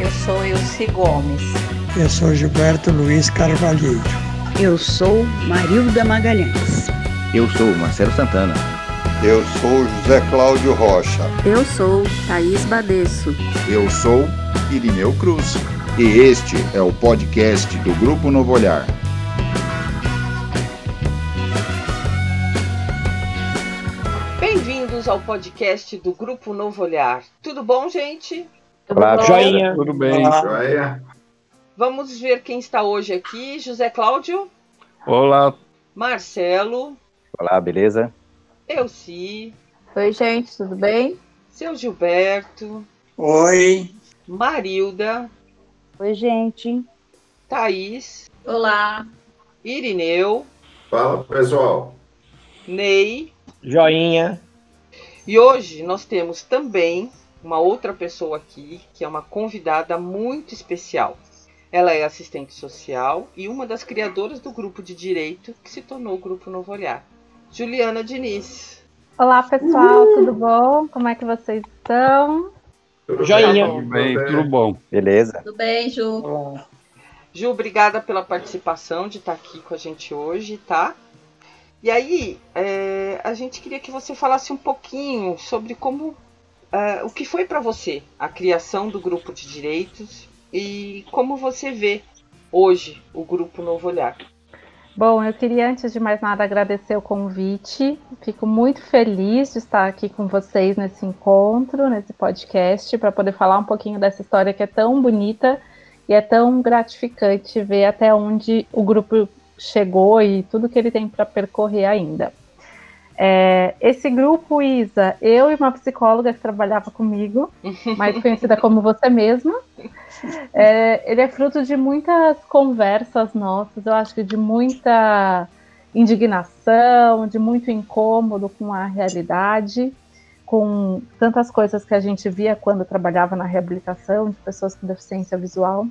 Eu sou Elci Gomes. Eu sou Gilberto Luiz Carvalheiro. Eu sou Marilda Magalhães. Eu sou Marcelo Santana. Eu sou José Cláudio Rocha. Eu sou Thaís Badesso. Eu sou Irineu Cruz. E este é o podcast do Grupo Novo Olhar. Bem-vindos ao podcast do Grupo Novo Olhar. Tudo bom, gente? Olá, bom? joinha. Tudo bem. Olá. Joia. Vamos ver quem está hoje aqui. José Cláudio. Olá. Marcelo. Olá, beleza? Elci. Oi, gente, tudo bem? Seu Gilberto. Oi. Marilda. Oi, gente. Thaís. Olá. Irineu. Fala, pessoal. Ney. Joinha. E hoje nós temos também uma outra pessoa aqui, que é uma convidada muito especial. Ela é assistente social e uma das criadoras do grupo de direito que se tornou o Grupo Novo Olhar. Juliana Diniz. Olá, pessoal, uhum. tudo bom? Como é que vocês estão? Tudo Joinha. Tudo bem, tudo bom. Beleza. Tudo bem, Ju. Olá. Ju, obrigada pela participação de estar aqui com a gente hoje, tá? E aí, é, a gente queria que você falasse um pouquinho sobre como Uh, o que foi para você a criação do grupo de direitos e como você vê hoje o grupo Novo Olhar? Bom, eu queria antes de mais nada agradecer o convite. Fico muito feliz de estar aqui com vocês nesse encontro, nesse podcast, para poder falar um pouquinho dessa história que é tão bonita e é tão gratificante ver até onde o grupo chegou e tudo que ele tem para percorrer ainda. É, esse grupo, Isa, eu e uma psicóloga que trabalhava comigo, mais conhecida como você mesma, é, ele é fruto de muitas conversas nossas, eu acho que de muita indignação, de muito incômodo com a realidade, com tantas coisas que a gente via quando trabalhava na reabilitação de pessoas com deficiência visual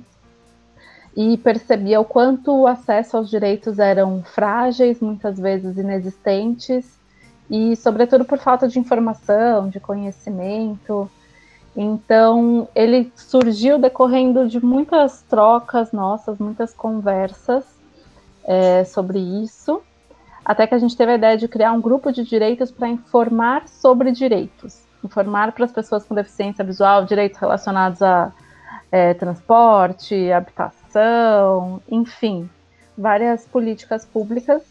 e percebia o quanto o acesso aos direitos eram frágeis, muitas vezes inexistentes, e sobretudo por falta de informação, de conhecimento. Então, ele surgiu decorrendo de muitas trocas nossas, muitas conversas é, sobre isso, até que a gente teve a ideia de criar um grupo de direitos para informar sobre direitos, informar para as pessoas com deficiência visual direitos relacionados a é, transporte, habitação, enfim, várias políticas públicas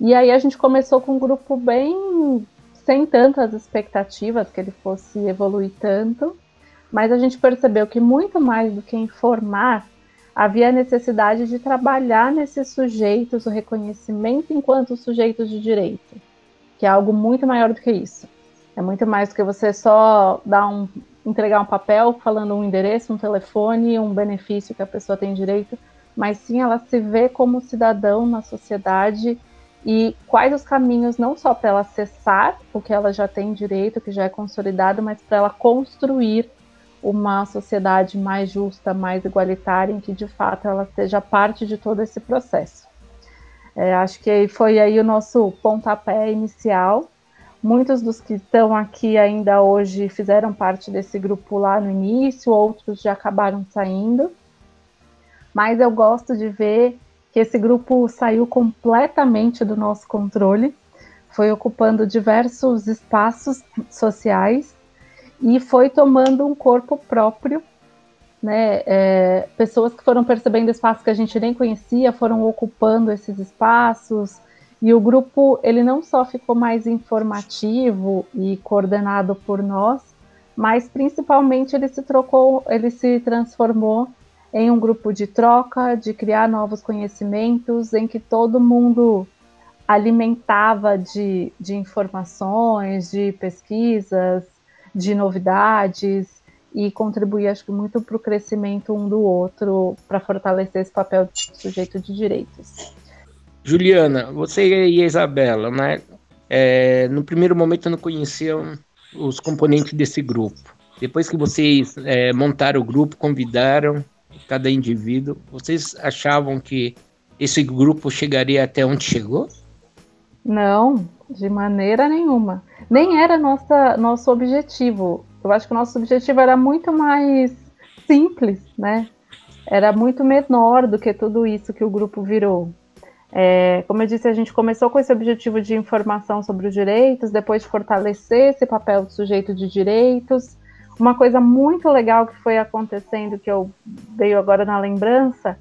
e aí a gente começou com um grupo bem sem tantas expectativas que ele fosse evoluir tanto, mas a gente percebeu que muito mais do que informar, havia a necessidade de trabalhar nesses sujeitos o reconhecimento enquanto sujeitos de direito, que é algo muito maior do que isso. É muito mais do que você só dar um, entregar um papel falando um endereço, um telefone, um benefício que a pessoa tem direito, mas sim ela se vê como cidadão na sociedade e quais os caminhos não só para ela acessar o que ela já tem direito, que já é consolidado, mas para ela construir uma sociedade mais justa, mais igualitária, em que de fato ela seja parte de todo esse processo. É, acho que foi aí o nosso pontapé inicial. Muitos dos que estão aqui ainda hoje fizeram parte desse grupo lá no início, outros já acabaram saindo. Mas eu gosto de ver que esse grupo saiu completamente do nosso controle, foi ocupando diversos espaços sociais e foi tomando um corpo próprio. Né, é, pessoas que foram percebendo espaços que a gente nem conhecia foram ocupando esses espaços e o grupo ele não só ficou mais informativo e coordenado por nós, mas principalmente ele se trocou, ele se transformou em um grupo de troca, de criar novos conhecimentos, em que todo mundo alimentava de, de informações, de pesquisas, de novidades, e contribuir, acho que, muito para o crescimento um do outro, para fortalecer esse papel de sujeito de direitos. Juliana, você e a Isabela, né? É, no primeiro momento não conheciam os componentes desse grupo. Depois que vocês é, montaram o grupo, convidaram cada indivíduo, vocês achavam que esse grupo chegaria até onde chegou? Não, de maneira nenhuma. Nem era nossa, nosso objetivo. Eu acho que o nosso objetivo era muito mais simples, né? Era muito menor do que tudo isso que o grupo virou. É, como eu disse, a gente começou com esse objetivo de informação sobre os direitos, depois de fortalecer esse papel do sujeito de direitos. Uma coisa muito legal que foi acontecendo, que eu veio agora na lembrança,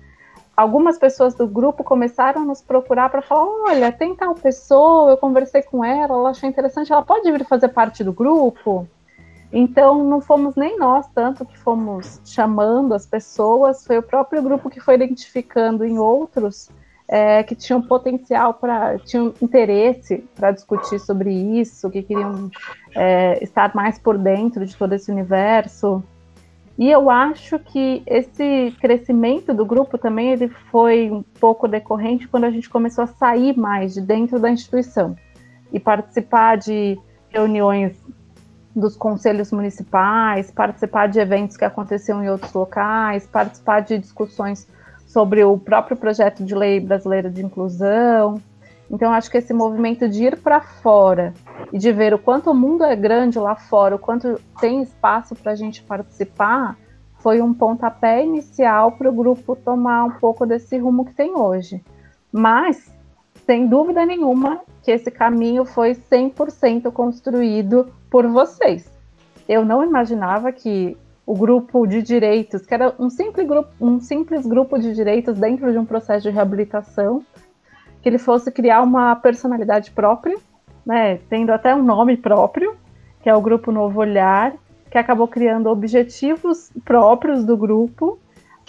algumas pessoas do grupo começaram a nos procurar para falar: olha, tem tal pessoa, eu conversei com ela, ela achou interessante, ela pode vir fazer parte do grupo. Então, não fomos nem nós tanto que fomos chamando as pessoas, foi o próprio grupo que foi identificando em outros é, que tinham potencial para, tinham interesse para discutir sobre isso, que queriam é, estar mais por dentro de todo esse universo. E eu acho que esse crescimento do grupo também ele foi um pouco decorrente quando a gente começou a sair mais de dentro da instituição e participar de reuniões dos conselhos municipais, participar de eventos que aconteciam em outros locais, participar de discussões sobre o próprio projeto de lei brasileira de inclusão. Então, acho que esse movimento de ir para fora e de ver o quanto o mundo é grande lá fora, o quanto tem espaço para a gente participar, foi um pontapé inicial para o grupo tomar um pouco desse rumo que tem hoje. Mas, sem dúvida nenhuma, que esse caminho foi 100% construído por vocês. Eu não imaginava que o grupo de direitos, que era um simples grupo, um simples grupo de direitos dentro de um processo de reabilitação, que ele fosse criar uma personalidade própria, né, tendo até um nome próprio, que é o grupo Novo Olhar, que acabou criando objetivos próprios do grupo,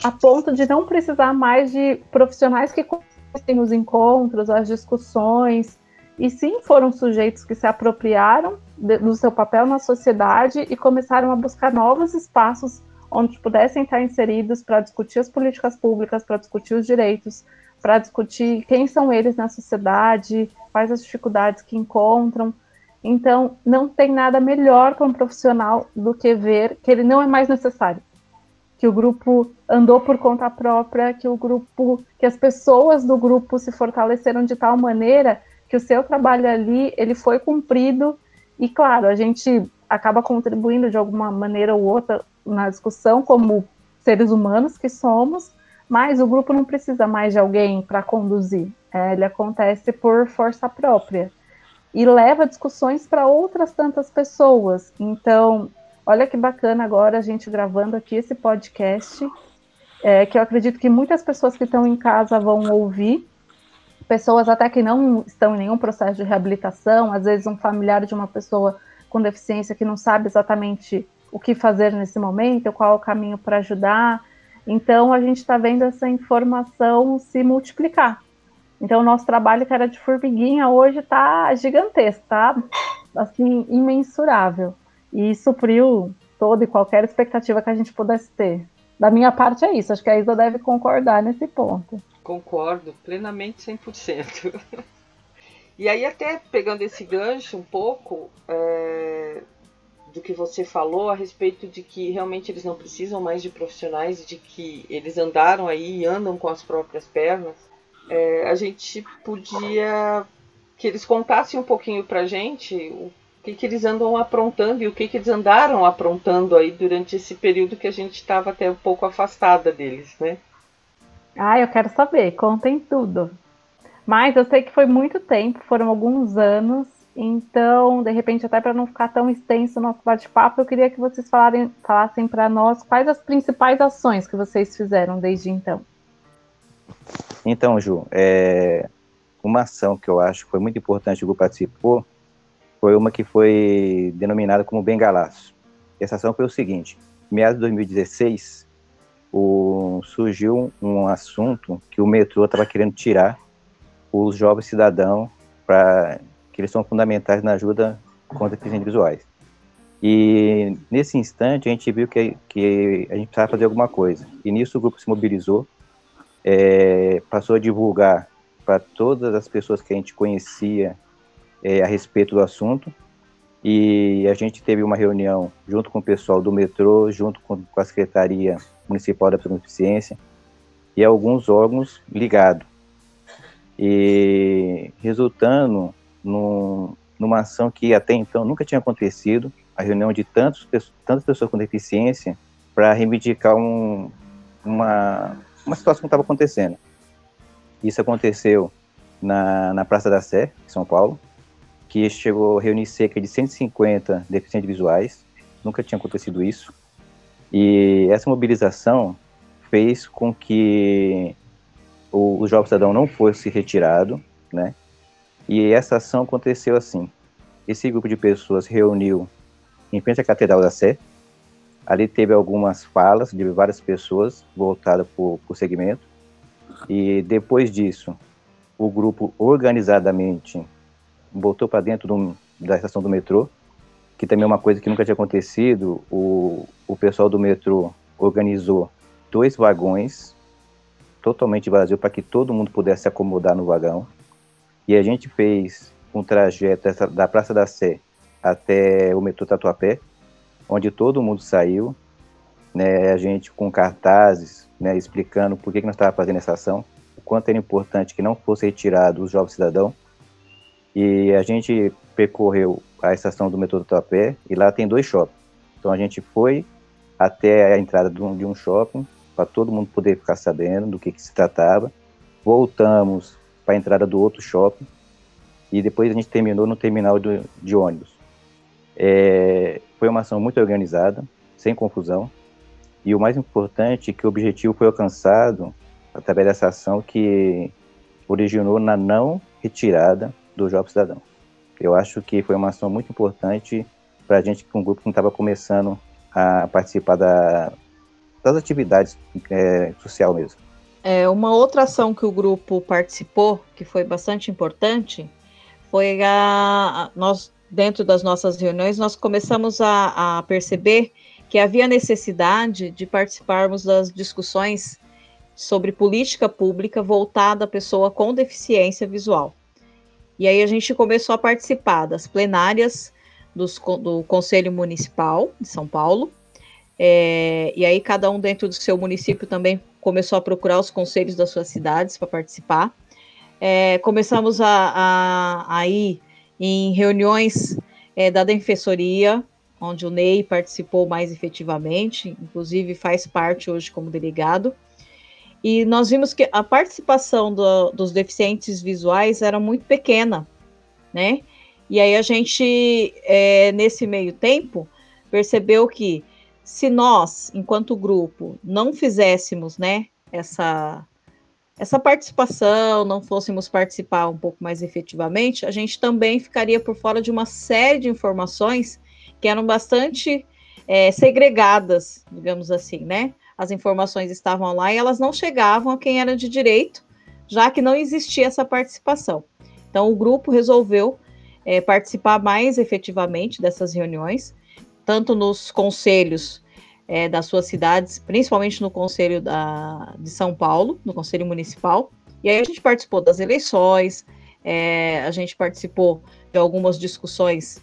a ponto de não precisar mais de profissionais que conhecem os encontros, as discussões, e sim foram sujeitos que se apropriaram do seu papel na sociedade e começaram a buscar novos espaços onde pudessem estar inseridos para discutir as políticas públicas, para discutir os direitos, para discutir quem são eles na sociedade, quais as dificuldades que encontram. Então, não tem nada melhor para um profissional do que ver que ele não é mais necessário, que o grupo andou por conta própria, que o grupo, que as pessoas do grupo se fortaleceram de tal maneira que o seu trabalho ali ele foi cumprido e claro a gente acaba contribuindo de alguma maneira ou outra na discussão como seres humanos que somos mas o grupo não precisa mais de alguém para conduzir. É, ele acontece por força própria e leva discussões para outras tantas pessoas. Então olha que bacana agora a gente gravando aqui esse podcast é, que eu acredito que muitas pessoas que estão em casa vão ouvir pessoas até que não estão em nenhum processo de reabilitação, às vezes um familiar de uma pessoa com deficiência que não sabe exatamente o que fazer nesse momento, qual é o caminho para ajudar. Então a gente está vendo essa informação se multiplicar. Então o nosso trabalho que era de formiguinha hoje está gigantesco, tá assim imensurável e supriu toda e qualquer expectativa que a gente pudesse ter. Da minha parte é isso, acho que a Isa deve concordar nesse ponto. Concordo plenamente 100%. e aí, até pegando esse gancho um pouco é, do que você falou a respeito de que realmente eles não precisam mais de profissionais, de que eles andaram aí e andam com as próprias pernas, é, a gente podia que eles contassem um pouquinho pra gente o que, que eles andam aprontando e o que, que eles andaram aprontando aí durante esse período que a gente estava até um pouco afastada deles, né? Ah, eu quero saber, contem tudo. Mas eu sei que foi muito tempo, foram alguns anos, então, de repente, até para não ficar tão extenso o nosso bate-papo, eu queria que vocês falarem, falassem para nós quais as principais ações que vocês fizeram desde então. Então, Ju, é, uma ação que eu acho que foi muito importante que o grupo participou foi uma que foi denominada como Bengalaço. Essa ação foi o seguinte: meados de 2016, o, surgiu um assunto que o metrô estava querendo tirar os jovens cidadãos para que eles são fundamentais na ajuda contra deficientes visuais. E nesse instante a gente viu que, que a gente precisava fazer alguma coisa. E nisso o grupo se mobilizou, é, passou a divulgar para todas as pessoas que a gente conhecia é, a respeito do assunto. E a gente teve uma reunião junto com o pessoal do metrô, junto com, com a Secretaria Municipal da Deficiência e alguns órgãos ligados. E resultando num, numa ação que até então nunca tinha acontecido, a reunião de tantos, tantas pessoas com deficiência para reivindicar um, uma, uma situação que estava acontecendo. Isso aconteceu na, na Praça da Sé, em São Paulo, que chegou a reunir cerca de 150 deficientes visuais, nunca tinha acontecido isso. E essa mobilização fez com que o, o Jovem Cidadão não fosse retirado, né? E essa ação aconteceu assim. Esse grupo de pessoas reuniu em frente à Catedral da Sé. Ali teve algumas falas de várias pessoas voltadas para o segmento. E depois disso, o grupo organizadamente voltou para dentro do, da estação do metrô, que também é uma coisa que nunca tinha acontecido. O, o pessoal do metrô organizou dois vagões totalmente vazio para que todo mundo pudesse se acomodar no vagão. E a gente fez um trajeto da Praça da Sé até o metrô Tatuapé, onde todo mundo saiu, né, a gente com cartazes, né, explicando por que, que nós estávamos fazendo essa ação, o quanto era importante que não fosse retirado o jovem cidadão. E a gente percorreu a estação do metrô Tatuapé e lá tem dois shoppings. Então a gente foi até a entrada de um, de um shopping para todo mundo poder ficar sabendo do que, que se tratava. Voltamos para a entrada do outro shopping e depois a gente terminou no terminal de, de ônibus. É, foi uma ação muito organizada, sem confusão, e o mais importante é que o objetivo foi alcançado através dessa ação que originou na não retirada do Jovem Cidadão. Eu acho que foi uma ação muito importante para a gente, que um grupo que estava começando a participar da, das atividades é, social mesmo. É, uma outra ação que o grupo participou, que foi bastante importante, foi a, a nós dentro das nossas reuniões, nós começamos a, a perceber que havia necessidade de participarmos das discussões sobre política pública voltada à pessoa com deficiência visual. E aí a gente começou a participar das plenárias dos, do Conselho Municipal de São Paulo, é, e aí cada um dentro do seu município também começou a procurar os conselhos das suas cidades para participar. É, começamos a, a, a ir em reuniões é, da Defensoria, onde o Ney participou mais efetivamente, inclusive faz parte hoje como delegado. E nós vimos que a participação do, dos deficientes visuais era muito pequena, né? E aí a gente, é, nesse meio tempo, percebeu que se nós, enquanto grupo, não fizéssemos, né, essa essa participação, não fôssemos participar um pouco mais efetivamente, a gente também ficaria por fora de uma série de informações que eram bastante é, segregadas, digamos assim, né? As informações estavam lá e elas não chegavam a quem era de direito, já que não existia essa participação. Então, o grupo resolveu é, participar mais efetivamente dessas reuniões, tanto nos conselhos é, das suas cidades, principalmente no Conselho da, de São Paulo, no Conselho Municipal. E aí a gente participou das eleições, é, a gente participou de algumas discussões,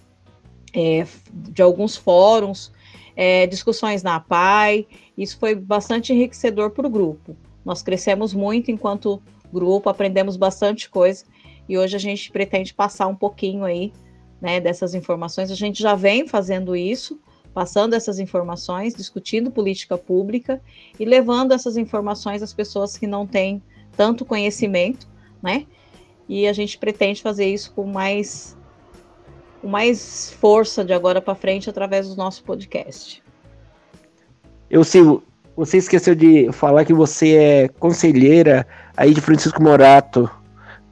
é, de alguns fóruns, é, discussões na APAI. Isso foi bastante enriquecedor para o grupo. Nós crescemos muito enquanto grupo, aprendemos bastante coisa e hoje a gente pretende passar um pouquinho aí né, dessas informações. A gente já vem fazendo isso, passando essas informações, discutindo política pública e levando essas informações às pessoas que não têm tanto conhecimento, né? E a gente pretende fazer isso com mais, com mais força de agora para frente através do nosso podcast. Eu sigo. Você esqueceu de falar que você é conselheira aí de Francisco Morato,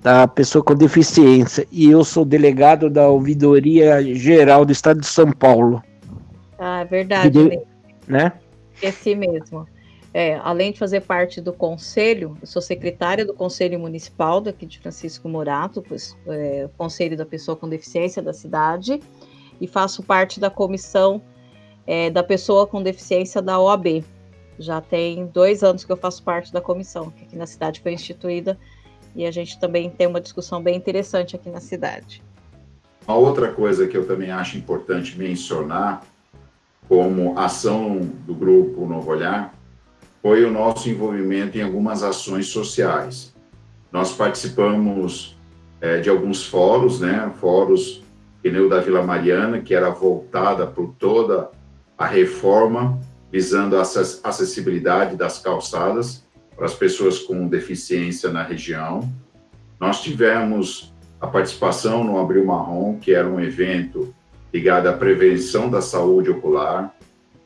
da pessoa com deficiência, e eu sou delegado da Ouvidoria Geral do Estado de São Paulo. Ah, é verdade. De, né? Esqueci mesmo. É, além de fazer parte do conselho, eu sou secretária do Conselho Municipal daqui de Francisco Morato, pois, é, Conselho da Pessoa com Deficiência da cidade, e faço parte da comissão é, da pessoa com deficiência da OAB. Já tem dois anos que eu faço parte da comissão, que aqui na cidade foi instituída, e a gente também tem uma discussão bem interessante aqui na cidade. Uma outra coisa que eu também acho importante mencionar, como ação do Grupo Novo Olhar, foi o nosso envolvimento em algumas ações sociais. Nós participamos é, de alguns fóruns, né? Fóruns Pneu da Vila Mariana, que era voltada por toda a reforma visando a acessibilidade das calçadas para as pessoas com deficiência na região. Nós tivemos a participação no Abril Marrom, que era um evento ligado à prevenção da saúde ocular.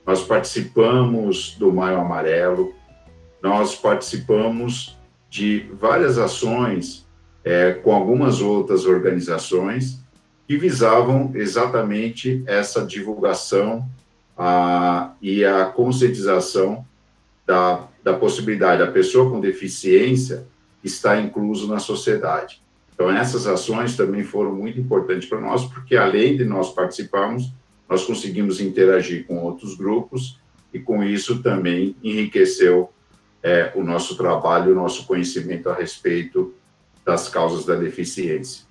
Nós participamos do Maio Amarelo, nós participamos de várias ações é, com algumas outras organizações que visavam exatamente essa divulgação a, e a conscientização da, da possibilidade da pessoa com deficiência estar incluso na sociedade. Então, essas ações também foram muito importantes para nós, porque além de nós participarmos, nós conseguimos interagir com outros grupos e, com isso, também enriqueceu é, o nosso trabalho, o nosso conhecimento a respeito das causas da deficiência.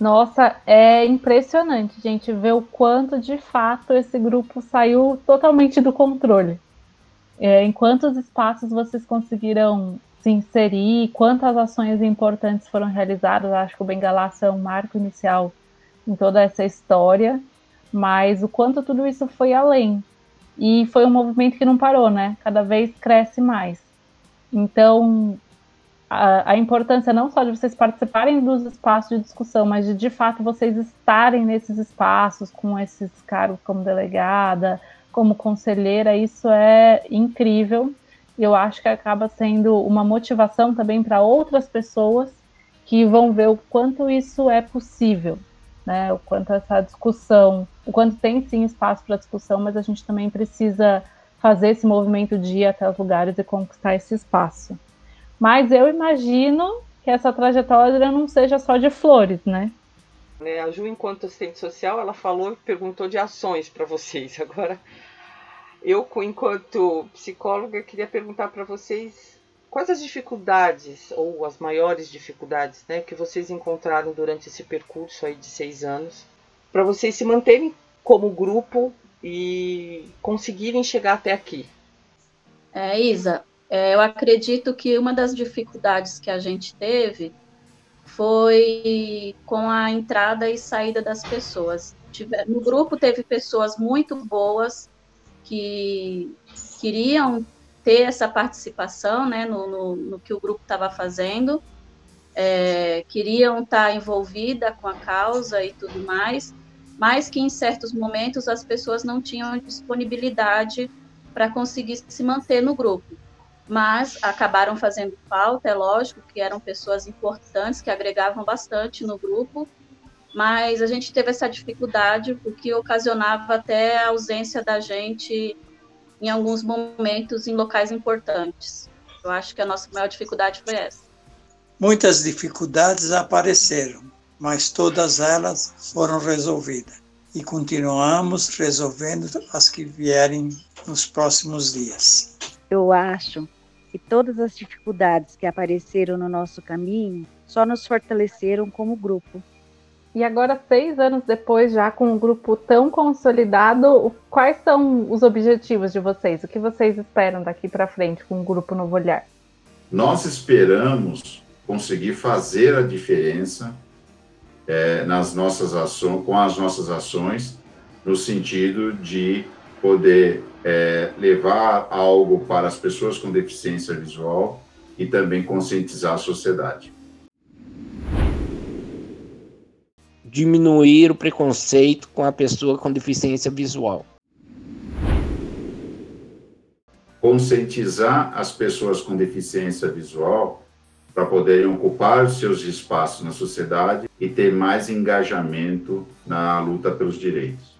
Nossa, é impressionante, gente, ver o quanto de fato esse grupo saiu totalmente do controle. É, em quantos espaços vocês conseguiram se inserir, quantas ações importantes foram realizadas. Acho que o Bengalaço é um marco inicial em toda essa história, mas o quanto tudo isso foi além. E foi um movimento que não parou, né? Cada vez cresce mais. Então, a, a, importância não só de vocês participarem dos espaços de discussão, mas de de fato vocês estarem nesses espaços com esses cargos como delegada, como conselheira, isso é incrível. Eu acho que acaba sendo uma motivação também para outras pessoas que vão ver o quanto isso é possível, né? O quanto essa discussão, o quanto tem sim espaço para discussão, mas a gente também precisa fazer esse movimento de ir até os lugares e conquistar esse espaço. Mas eu imagino que essa trajetória não seja só de flores, né? É, a Ju, enquanto assistente social, ela falou, perguntou de ações para vocês. Agora, eu, enquanto psicóloga, queria perguntar para vocês quais as dificuldades ou as maiores dificuldades, né, que vocês encontraram durante esse percurso aí de seis anos, para vocês se manterem como grupo e conseguirem chegar até aqui. É, Isa, é, eu acredito que uma das dificuldades que a gente teve foi com a entrada e saída das pessoas. No grupo teve pessoas muito boas que queriam ter essa participação né, no, no, no que o grupo estava fazendo, é, queriam estar tá envolvida com a causa e tudo mais, mas que em certos momentos as pessoas não tinham disponibilidade para conseguir se manter no grupo. Mas acabaram fazendo falta, é lógico que eram pessoas importantes que agregavam bastante no grupo, mas a gente teve essa dificuldade, o que ocasionava até a ausência da gente em alguns momentos em locais importantes. Eu acho que a nossa maior dificuldade foi essa. Muitas dificuldades apareceram, mas todas elas foram resolvidas e continuamos resolvendo as que vierem nos próximos dias. Eu acho que todas as dificuldades que apareceram no nosso caminho só nos fortaleceram como grupo. E agora, seis anos depois, já com um grupo tão consolidado, quais são os objetivos de vocês? O que vocês esperam daqui para frente com o Grupo Novo Olhar? Nós esperamos conseguir fazer a diferença é, nas nossas ações, com as nossas ações, no sentido de poder é, levar algo para as pessoas com deficiência visual e também conscientizar a sociedade. Diminuir o preconceito com a pessoa com deficiência visual. Conscientizar as pessoas com deficiência visual para poderem ocupar os seus espaços na sociedade e ter mais engajamento na luta pelos direitos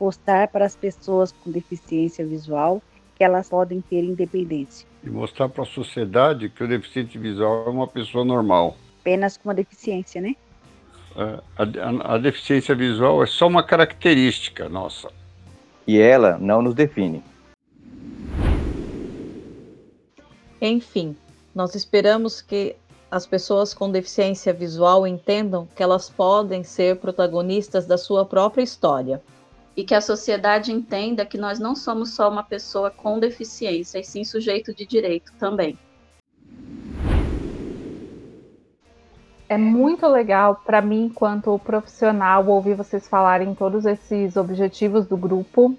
mostrar para as pessoas com deficiência visual que elas podem ter independência. E mostrar para a sociedade que o deficiente visual é uma pessoa normal. Apenas com uma deficiência, né? a, a, a deficiência visual é só uma característica nossa. E ela não nos define. Enfim, nós esperamos que as pessoas com deficiência visual entendam que elas podem ser protagonistas da sua própria história. E que a sociedade entenda que nós não somos só uma pessoa com deficiência, e sim sujeito de direito também. É muito legal para mim, enquanto profissional, ouvir vocês falarem todos esses objetivos do grupo,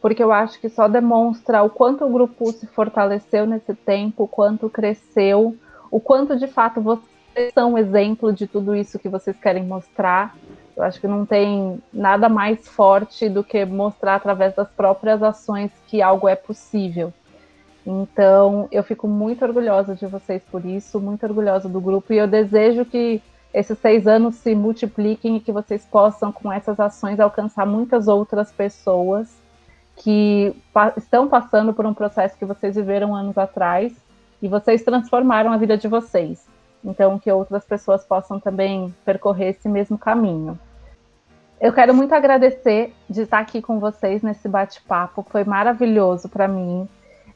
porque eu acho que só demonstra o quanto o grupo se fortaleceu nesse tempo, o quanto cresceu, o quanto de fato vocês são exemplo de tudo isso que vocês querem mostrar. Eu acho que não tem nada mais forte do que mostrar através das próprias ações que algo é possível. Então, eu fico muito orgulhosa de vocês por isso, muito orgulhosa do grupo, e eu desejo que esses seis anos se multipliquem e que vocês possam, com essas ações, alcançar muitas outras pessoas que pa estão passando por um processo que vocês viveram anos atrás e vocês transformaram a vida de vocês. Então, que outras pessoas possam também percorrer esse mesmo caminho. Eu quero muito agradecer de estar aqui com vocês nesse bate-papo, foi maravilhoso para mim.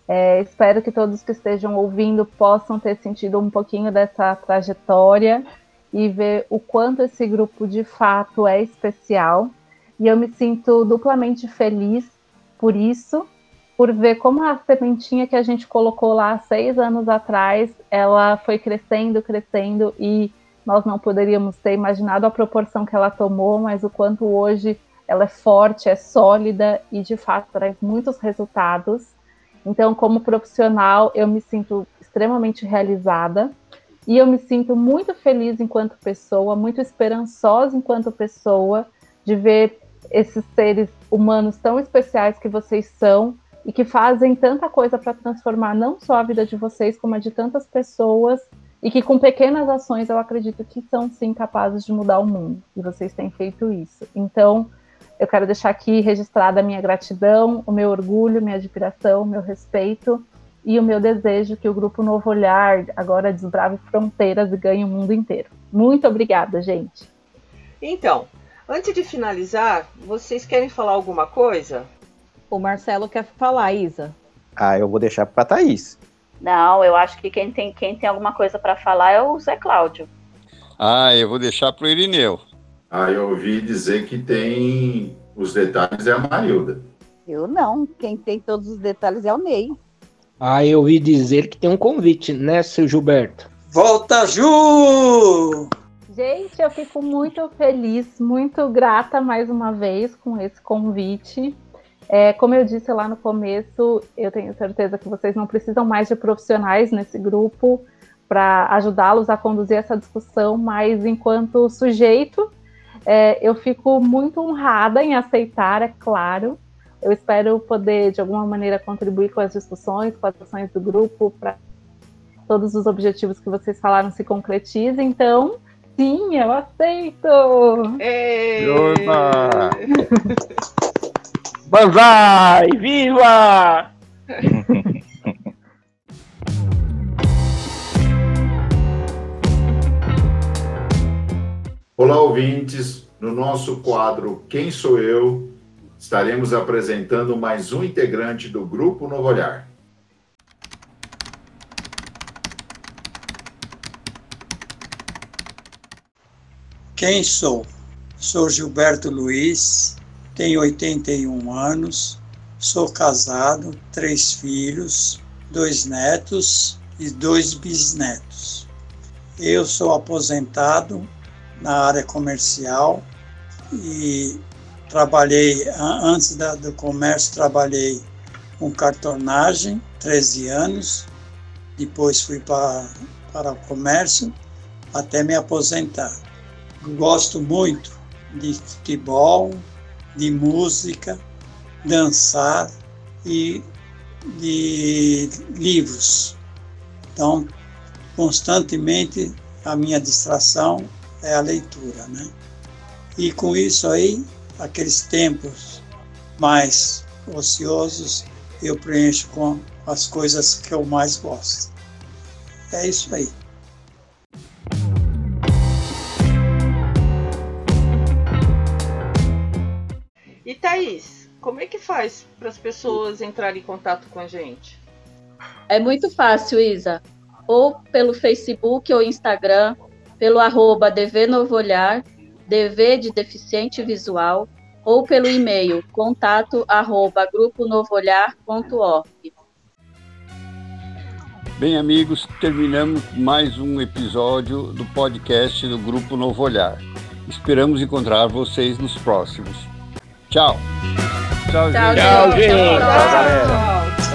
É, espero que todos que estejam ouvindo possam ter sentido um pouquinho dessa trajetória e ver o quanto esse grupo de fato é especial. E eu me sinto duplamente feliz por isso por ver como a sementinha que a gente colocou lá seis anos atrás, ela foi crescendo, crescendo e nós não poderíamos ter imaginado a proporção que ela tomou, mas o quanto hoje ela é forte, é sólida e de fato traz muitos resultados. Então, como profissional, eu me sinto extremamente realizada e eu me sinto muito feliz enquanto pessoa, muito esperançosa enquanto pessoa de ver esses seres humanos tão especiais que vocês são e que fazem tanta coisa para transformar não só a vida de vocês, como a de tantas pessoas, e que com pequenas ações eu acredito que são sim capazes de mudar o mundo, e vocês têm feito isso. Então, eu quero deixar aqui registrada a minha gratidão, o meu orgulho, minha admiração, meu respeito e o meu desejo que o Grupo Novo Olhar agora desbrave fronteiras e ganhe o mundo inteiro. Muito obrigada, gente. Então, antes de finalizar, vocês querem falar alguma coisa? O Marcelo quer falar, Isa. Ah, eu vou deixar para Thaís. Não, eu acho que quem tem, quem tem alguma coisa para falar é o Zé Cláudio. Ah, eu vou deixar para o Irineu. Ah, eu ouvi dizer que tem os detalhes é a Marilda. Eu não. Quem tem todos os detalhes é o Ney. Ah, eu ouvi dizer que tem um convite, né, seu Gilberto? Volta, Ju! Gente, eu fico muito feliz, muito grata mais uma vez com esse convite. É, como eu disse lá no começo, eu tenho certeza que vocês não precisam mais de profissionais nesse grupo para ajudá-los a conduzir essa discussão, mas enquanto sujeito, é, eu fico muito honrada em aceitar, é claro. Eu espero poder, de alguma maneira, contribuir com as discussões, com as ações do grupo, para todos os objetivos que vocês falaram se concretizem. Então, sim, eu aceito! Ei! Banzai! Viva! Olá, ouvintes. No nosso quadro Quem Sou Eu, estaremos apresentando mais um integrante do Grupo Novo Olhar. Quem sou? Sou Gilberto Luiz, tenho 81 anos, sou casado, três filhos, dois netos e dois bisnetos. Eu sou aposentado na área comercial e trabalhei, antes da, do comércio, trabalhei com cartonagem, 13 anos, depois fui para, para o comércio até me aposentar. Gosto muito de futebol, de música, dançar e de livros. Então, constantemente a minha distração é a leitura, né? E com isso aí, aqueles tempos mais ociosos, eu preencho com as coisas que eu mais gosto. É isso aí. E Thaís, como é que faz para as pessoas entrarem em contato com a gente? É muito fácil, Isa. Ou pelo Facebook ou Instagram, pelo arroba DV Novo Olhar, DV de Deficiente Visual, ou pelo e-mail contato arroba gruponovoolhar.org. Bem, amigos, terminamos mais um episódio do podcast do Grupo Novo Olhar. Esperamos encontrar vocês nos próximos. Tchau. Tchau, gente. Tchau, gente. Tchau, galera.